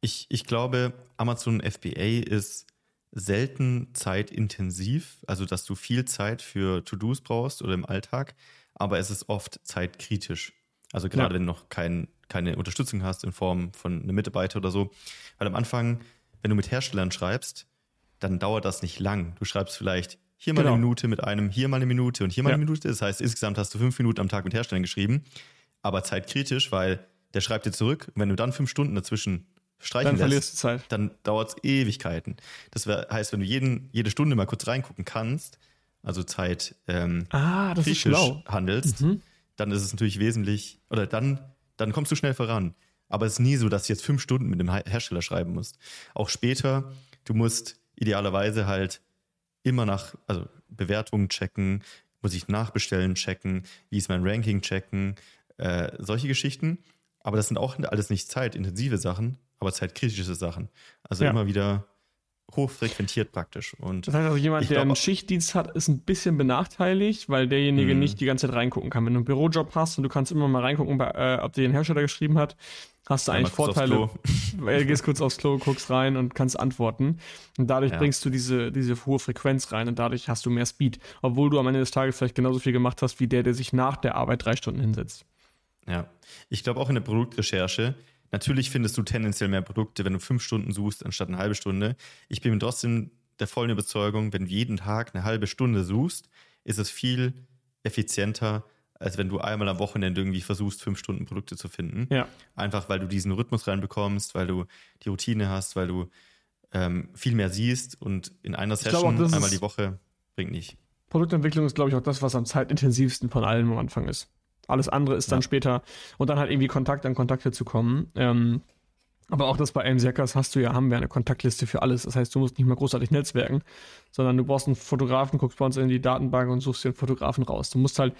Ich, ich glaube, Amazon FBA ist selten zeitintensiv, also dass du viel Zeit für To-Dos brauchst oder im Alltag, aber es ist oft zeitkritisch. Also gerade ja. wenn du noch kein, keine Unterstützung hast in Form von einem Mitarbeiter oder so. Weil am Anfang, wenn du mit Herstellern schreibst, dann dauert das nicht lang. Du schreibst vielleicht hier mal genau. eine Minute mit einem, hier mal eine Minute und hier mal ja. eine Minute. Das heißt, insgesamt hast du fünf Minuten am Tag mit Herstellern geschrieben, aber zeitkritisch, weil der schreibt dir zurück. wenn du dann fünf Stunden dazwischen streichen dann lässt, Zeit. dann dauert es Ewigkeiten. Das heißt, wenn du jeden, jede Stunde mal kurz reingucken kannst, also Zeit ähm, ah, schlau. handelst, mhm. dann ist es natürlich wesentlich, oder dann, dann kommst du schnell voran. Aber es ist nie so, dass du jetzt fünf Stunden mit dem Hersteller schreiben musst. Auch später, du musst idealerweise halt immer nach, also Bewertungen checken, muss ich nachbestellen checken, wie ist mein Ranking checken, äh, solche Geschichten. Aber das sind auch alles nicht zeitintensive Sachen, aber zeitkritische Sachen. Also ja. immer wieder hochfrequentiert praktisch. Und das heißt also, jemand, der glaub, einen Schichtdienst hat, ist ein bisschen benachteiligt, weil derjenige mhm. nicht die ganze Zeit reingucken kann. Wenn du einen Bürojob hast und du kannst immer mal reingucken, äh, ob dir den Hersteller geschrieben hat, hast du eigentlich Vorteile. Weil du gehst kurz aufs Klo, guckst rein und kannst antworten. Und dadurch ja. bringst du diese, diese hohe Frequenz rein und dadurch hast du mehr Speed. Obwohl du am Ende des Tages vielleicht genauso viel gemacht hast wie der, der sich nach der Arbeit drei Stunden hinsetzt. Ja. Ich glaube auch in der Produktrecherche, Natürlich findest du tendenziell mehr Produkte, wenn du fünf Stunden suchst, anstatt eine halbe Stunde. Ich bin trotzdem der vollen Überzeugung, wenn du jeden Tag eine halbe Stunde suchst, ist es viel effizienter, als wenn du einmal am Wochenende irgendwie versuchst, fünf Stunden Produkte zu finden. Ja. Einfach weil du diesen Rhythmus reinbekommst, weil du die Routine hast, weil du ähm, viel mehr siehst und in einer Session auch, einmal die Woche bringt nicht. Produktentwicklung ist, glaube ich, auch das, was am zeitintensivsten von allem am Anfang ist. Alles andere ist dann ja. später und dann halt irgendwie Kontakt an Kontakte zu kommen. Ähm, aber auch das bei AMSeckers hast du ja, haben wir eine Kontaktliste für alles. Das heißt, du musst nicht mehr großartig netzwerken, sondern du brauchst einen Fotografen, guckst bei uns in die Datenbank und suchst dir einen Fotografen raus. Du musst halt,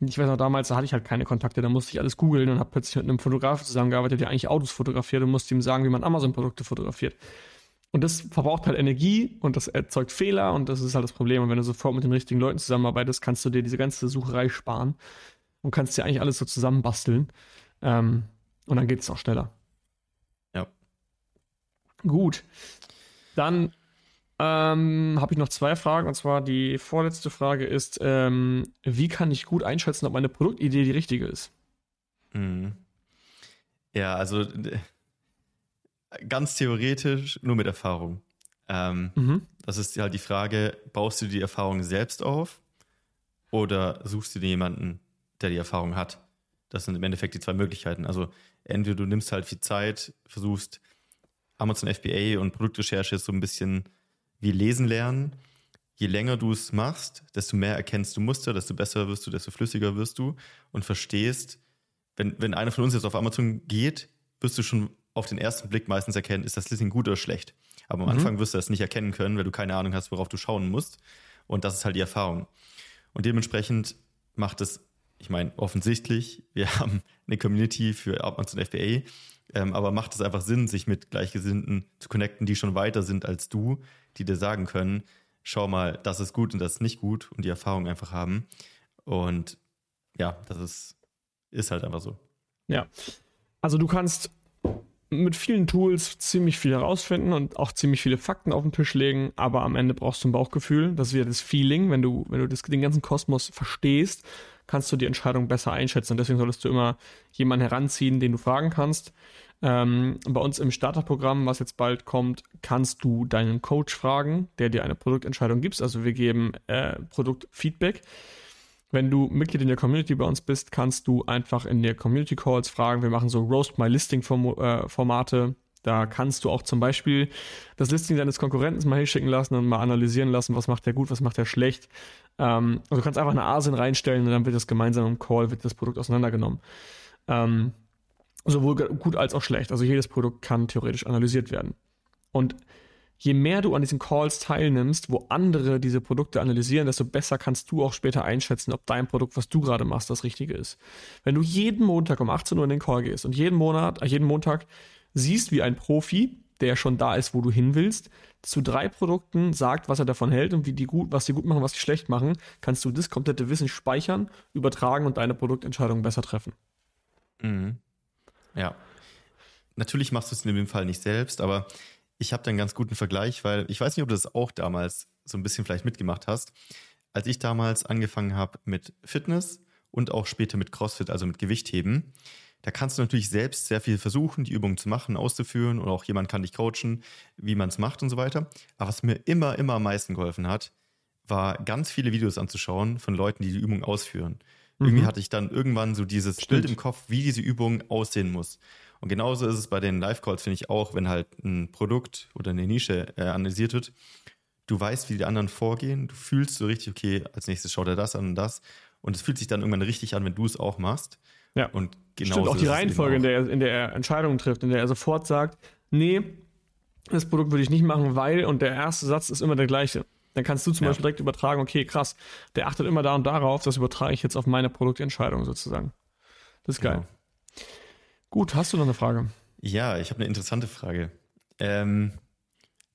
ich weiß noch damals, da hatte ich halt keine Kontakte, da musste ich alles googeln und habe plötzlich mit einem Fotografen zusammengearbeitet, der eigentlich Autos fotografiert und musste ihm sagen, wie man Amazon-Produkte fotografiert. Und das verbraucht halt Energie und das erzeugt Fehler und das ist halt das Problem. Und wenn du sofort mit den richtigen Leuten zusammenarbeitest, kannst du dir diese ganze Sucherei sparen und kannst dir eigentlich alles so zusammenbasteln. Ähm, und dann geht es auch schneller. Ja. Gut. Dann ähm, habe ich noch zwei Fragen. Und zwar die vorletzte Frage ist, ähm, wie kann ich gut einschätzen, ob meine Produktidee die richtige ist? Mhm. Ja, also ganz theoretisch nur mit Erfahrung. Ähm, mhm. Das ist halt die Frage, baust du die Erfahrung selbst auf oder suchst du dir jemanden, der die Erfahrung hat. Das sind im Endeffekt die zwei Möglichkeiten. Also entweder du nimmst halt viel Zeit, versuchst Amazon FBA und Produktrecherche so ein bisschen wie lesen lernen. Je länger du es machst, desto mehr erkennst du Muster, desto besser wirst du, desto flüssiger wirst du und verstehst, wenn, wenn einer von uns jetzt auf Amazon geht, wirst du schon auf den ersten Blick meistens erkennen, ist das Listing gut oder schlecht. Aber am mhm. Anfang wirst du das nicht erkennen können, weil du keine Ahnung hast, worauf du schauen musst. Und das ist halt die Erfahrung. Und dementsprechend macht es ich meine, offensichtlich, wir haben eine Community für Amazon FBA, ähm, aber macht es einfach Sinn, sich mit Gleichgesinnten zu connecten, die schon weiter sind als du, die dir sagen können, schau mal, das ist gut und das ist nicht gut und die Erfahrung einfach haben. Und ja, das ist, ist halt einfach so. Ja. Also du kannst mit vielen Tools ziemlich viel herausfinden und auch ziemlich viele Fakten auf den Tisch legen, aber am Ende brauchst du ein Bauchgefühl. Das ist wieder das Feeling, wenn du, wenn du das, den ganzen Kosmos verstehst, kannst du die Entscheidung besser einschätzen. Und deswegen solltest du immer jemanden heranziehen, den du fragen kannst. Ähm, bei uns im Starterprogramm, was jetzt bald kommt, kannst du deinen Coach fragen, der dir eine Produktentscheidung gibt. Also wir geben äh, Produktfeedback. Wenn du Mitglied in der Community bei uns bist, kannst du einfach in der Community Calls fragen. Wir machen so Roast My Listing äh, Formate. Da kannst du auch zum Beispiel das Listing deines Konkurrenten mal hinschicken lassen und mal analysieren lassen, was macht der gut, was macht der schlecht. Ähm, also du kannst einfach eine ASIN reinstellen und dann wird das gemeinsam im Call, wird das Produkt auseinandergenommen. Ähm, sowohl gut als auch schlecht. Also jedes Produkt kann theoretisch analysiert werden. Und je mehr du an diesen Calls teilnimmst, wo andere diese Produkte analysieren, desto besser kannst du auch später einschätzen, ob dein Produkt, was du gerade machst, das Richtige ist. Wenn du jeden Montag um 18 Uhr in den Call gehst und jeden Monat, äh, jeden Montag siehst, wie ein Profi, der schon da ist, wo du hin willst, zu drei Produkten sagt, was er davon hält und wie die gut, was sie gut machen, was sie schlecht machen, kannst du das komplette Wissen speichern, übertragen und deine Produktentscheidung besser treffen. Mhm. Ja. Natürlich machst du es in dem Fall nicht selbst, aber ich habe da einen ganz guten Vergleich, weil ich weiß nicht, ob du das auch damals so ein bisschen vielleicht mitgemacht hast. Als ich damals angefangen habe mit Fitness und auch später mit CrossFit, also mit Gewichtheben, da kannst du natürlich selbst sehr viel versuchen, die Übungen zu machen, auszuführen und auch jemand kann dich coachen, wie man es macht und so weiter. Aber was mir immer, immer am meisten geholfen hat, war ganz viele Videos anzuschauen von Leuten, die die Übung ausführen. Mhm. Irgendwie hatte ich dann irgendwann so dieses Stimmt. Bild im Kopf, wie diese Übung aussehen muss. Und genauso ist es bei den Live-Calls, finde ich auch, wenn halt ein Produkt oder eine Nische äh, analysiert wird. Du weißt, wie die anderen vorgehen, du fühlst so richtig, okay, als nächstes schaut er das an und das. Und es fühlt sich dann irgendwann richtig an, wenn du es auch machst. Ja. Und genau Stimmt auch die Reihenfolge, in der, in der er Entscheidungen trifft, in der er sofort sagt, nee, das Produkt würde ich nicht machen, weil, und der erste Satz ist immer der gleiche. Dann kannst du zum ja. Beispiel direkt übertragen, okay, krass, der achtet immer da und darauf, das übertrage ich jetzt auf meine Produktentscheidung sozusagen. Das ist geil. Genau. Gut, hast du noch eine Frage? Ja, ich habe eine interessante Frage. Ähm,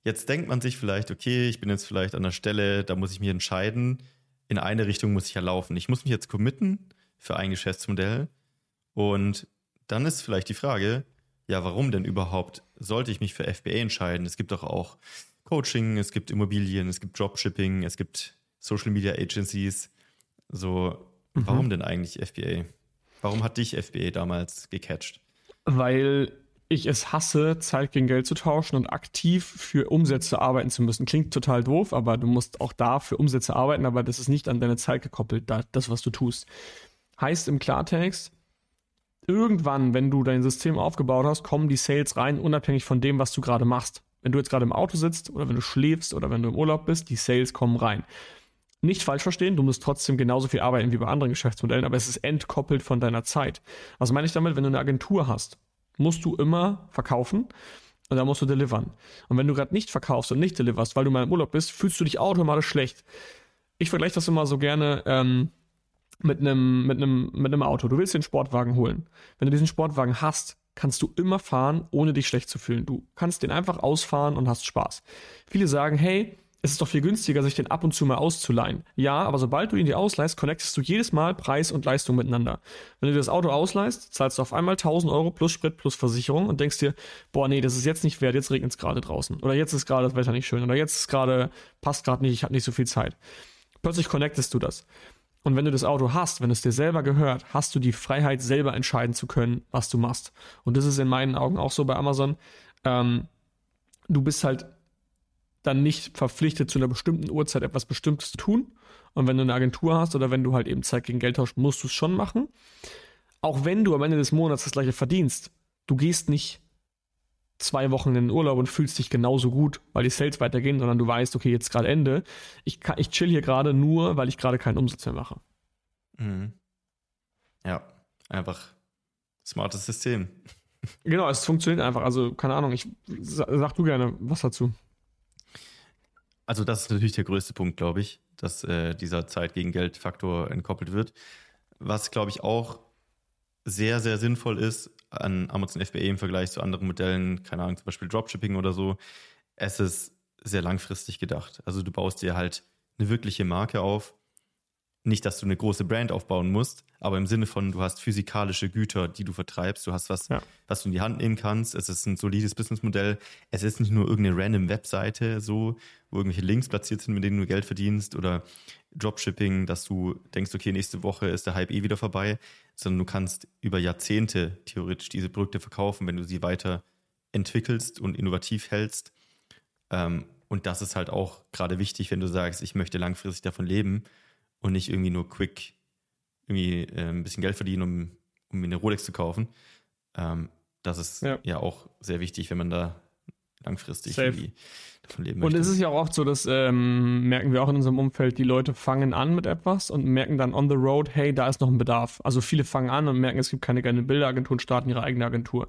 jetzt denkt man sich vielleicht, okay, ich bin jetzt vielleicht an der Stelle, da muss ich mich entscheiden, in eine Richtung muss ich ja laufen. Ich muss mich jetzt committen für ein Geschäftsmodell und dann ist vielleicht die Frage, ja, warum denn überhaupt sollte ich mich für FBA entscheiden? Es gibt doch auch Coaching, es gibt Immobilien, es gibt Dropshipping, es gibt Social Media Agencies. So, mhm. warum denn eigentlich FBA? Warum hat dich FBA damals gecatcht? Weil ich es hasse, Zeit gegen Geld zu tauschen und aktiv für Umsätze arbeiten zu müssen. Klingt total doof, aber du musst auch da für Umsätze arbeiten, aber das ist nicht an deine Zeit gekoppelt, das, was du tust. Heißt im Klartext, irgendwann, wenn du dein System aufgebaut hast, kommen die Sales rein, unabhängig von dem, was du gerade machst. Wenn du jetzt gerade im Auto sitzt oder wenn du schläfst oder wenn du im Urlaub bist, die Sales kommen rein. Nicht falsch verstehen, du musst trotzdem genauso viel arbeiten wie bei anderen Geschäftsmodellen, aber es ist entkoppelt von deiner Zeit. Was meine ich damit? Wenn du eine Agentur hast, musst du immer verkaufen und da musst du delivern. Und wenn du gerade nicht verkaufst und nicht deliverst, weil du mal im Urlaub bist, fühlst du dich automatisch schlecht. Ich vergleiche das immer so gerne ähm, mit einem mit mit einem Auto. Du willst den Sportwagen holen. Wenn du diesen Sportwagen hast, kannst du immer fahren, ohne dich schlecht zu fühlen. Du kannst den einfach ausfahren und hast Spaß. Viele sagen, hey, es ist doch viel günstiger, sich den ab und zu mal auszuleihen. Ja, aber sobald du ihn dir ausleihst, connectest du jedes Mal Preis und Leistung miteinander. Wenn du dir das Auto ausleihst, zahlst du auf einmal 1000 Euro plus Sprit plus Versicherung und denkst dir, boah, nee, das ist jetzt nicht wert, jetzt regnet es gerade draußen. Oder jetzt ist gerade das Wetter nicht schön. Oder jetzt ist gerade, passt gerade nicht, ich habe nicht so viel Zeit. Plötzlich connectest du das. Und wenn du das Auto hast, wenn es dir selber gehört, hast du die Freiheit, selber entscheiden zu können, was du machst. Und das ist in meinen Augen auch so bei Amazon. Ähm, du bist halt dann nicht verpflichtet, zu einer bestimmten Uhrzeit etwas Bestimmtes zu tun. Und wenn du eine Agentur hast oder wenn du halt eben Zeit gegen Geld tauschst, musst du es schon machen. Auch wenn du am Ende des Monats das gleiche verdienst. Du gehst nicht zwei Wochen in den Urlaub und fühlst dich genauso gut, weil die Sales weitergehen, sondern du weißt, okay, jetzt gerade Ende. Ich, kann, ich chill hier gerade nur, weil ich gerade keinen Umsatz mehr mache. Mhm. Ja, einfach smartes System. Genau, es funktioniert einfach. Also, keine Ahnung, ich sag du gerne was dazu. Also, das ist natürlich der größte Punkt, glaube ich, dass äh, dieser Zeit gegen Geld-Faktor entkoppelt wird. Was, glaube ich, auch sehr, sehr sinnvoll ist, an Amazon FBA im Vergleich zu anderen Modellen, keine Ahnung, zum Beispiel Dropshipping oder so, es ist sehr langfristig gedacht. Also du baust dir halt eine wirkliche Marke auf nicht, dass du eine große Brand aufbauen musst, aber im Sinne von, du hast physikalische Güter, die du vertreibst, du hast was, ja. was du in die Hand nehmen kannst. Es ist ein solides Businessmodell. Es ist nicht nur irgendeine random Webseite, so, wo irgendwelche Links platziert sind, mit denen du Geld verdienst oder Dropshipping, dass du denkst, okay, nächste Woche ist der Hype eh wieder vorbei, sondern du kannst über Jahrzehnte theoretisch diese Produkte verkaufen, wenn du sie weiter entwickelst und innovativ hältst. Ähm, und das ist halt auch gerade wichtig, wenn du sagst, ich möchte langfristig davon leben und nicht irgendwie nur quick irgendwie äh, ein bisschen Geld verdienen, um, um mir eine Rolex zu kaufen. Ähm, das ist ja. ja. auch sehr wichtig, wenn man da langfristig irgendwie davon leben möchte. Und es ist ja auch oft so, dass ähm, merken wir auch in unserem Umfeld, die Leute fangen an mit etwas und merken dann on the road, hey, da ist noch ein Bedarf. Also viele fangen an und merken, es gibt keine geile Bilderagentur und starten ihre eigene Agentur.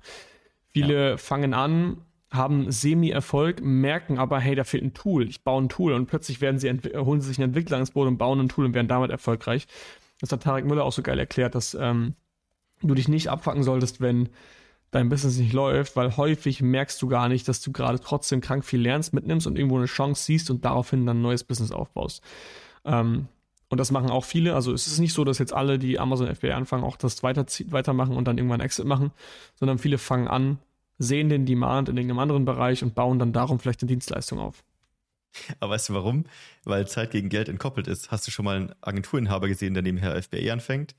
Viele ja. fangen an haben Semi-Erfolg, merken aber, hey, da fehlt ein Tool. Ich baue ein Tool und plötzlich werden sie holen sie sich einen Entwickler ins Boot und bauen ein Tool und werden damit erfolgreich. Das hat Tarek Müller auch so geil erklärt, dass ähm, du dich nicht abfacken solltest, wenn dein Business nicht läuft, weil häufig merkst du gar nicht, dass du gerade trotzdem krank viel lernst, mitnimmst und irgendwo eine Chance siehst und daraufhin dann ein neues Business aufbaust. Ähm, und das machen auch viele. Also es ist nicht so, dass jetzt alle, die Amazon FBA anfangen, auch das weiter, weitermachen und dann irgendwann Exit machen, sondern viele fangen an, sehen den Demand in irgendeinem anderen Bereich und bauen dann darum vielleicht eine Dienstleistung auf. Aber weißt du warum? Weil Zeit gegen Geld entkoppelt ist. Hast du schon mal einen Agenturinhaber gesehen, der nebenher FBA anfängt?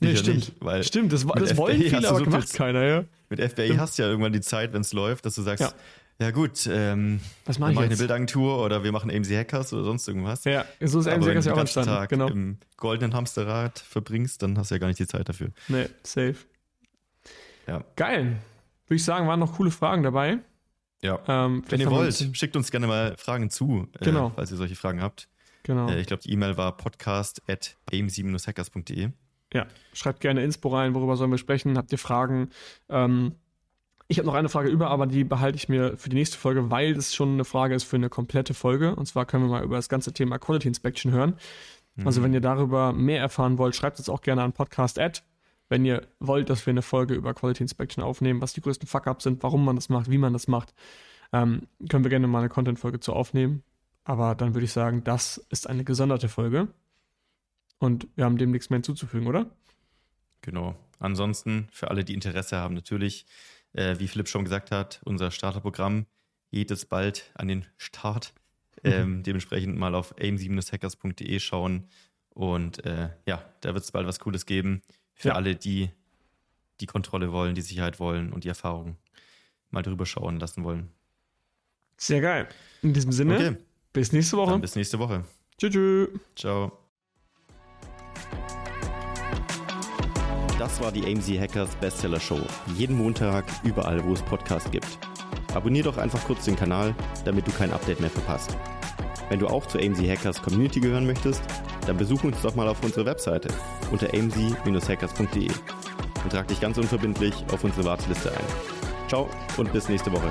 Nee, stimmt. Nicht, stimmt, das, das wollen viele, aber so macht keiner, ja. Mit FBA stimmt. hast du ja irgendwann die Zeit, wenn es läuft, dass du sagst, ja, ja gut, ähm, Was mach ich, mach ich eine Bildagentur oder wir machen AMC Hackers oder sonst irgendwas. Ja, so ist AMC Hackers ja auch entstanden. Tag genau. im goldenen Hamsterrad verbringst, dann hast du ja gar nicht die Zeit dafür. Nee, safe. Ja. Geil würde ich sagen, waren noch coole Fragen dabei. Ja. Ähm, Wenn ihr wollt, schickt uns gerne mal Fragen zu, äh, genau. äh, falls ihr solche Fragen habt. Genau. Äh, ich glaube, die E-Mail war podcast at amc-hackers.de. Ja, schreibt gerne Inspo rein, worüber sollen wir sprechen? Habt ihr Fragen? Ähm, ich habe noch eine Frage über, aber die behalte ich mir für die nächste Folge, weil es schon eine Frage ist für eine komplette Folge. Und zwar können wir mal über das ganze Thema Quality Inspection hören. Mhm. Also wenn ihr darüber mehr erfahren wollt, schreibt es auch gerne an podcast@ wenn ihr wollt, dass wir eine Folge über Quality Inspection aufnehmen, was die größten Fuck-Ups sind, warum man das macht, wie man das macht, ähm, können wir gerne mal eine Content-Folge zu aufnehmen. Aber dann würde ich sagen, das ist eine gesonderte Folge. Und wir haben dem nichts mehr hinzuzufügen, oder? Genau. Ansonsten, für alle, die Interesse haben, natürlich, äh, wie Philipp schon gesagt hat, unser Starterprogramm geht es bald an den Start. Ähm, dementsprechend mal auf aim-hackers.de schauen. Und äh, ja, da wird es bald was Cooles geben für ja. alle, die die Kontrolle wollen, die Sicherheit wollen und die Erfahrung mal drüber schauen lassen wollen. Sehr geil. In diesem Sinne, okay. bis nächste Woche. Dann bis nächste Woche. Tschüss. tschüss. Ciao. Das war die AMZ Hackers Bestseller Show. Jeden Montag, überall, wo es Podcasts gibt. Abonnier doch einfach kurz den Kanal, damit du kein Update mehr verpasst. Wenn du auch zur AMZ Hackers Community gehören möchtest, dann besuch uns doch mal auf unserer Webseite unter amz-hackers.de und trag dich ganz unverbindlich auf unsere Warteliste ein. Ciao und bis nächste Woche.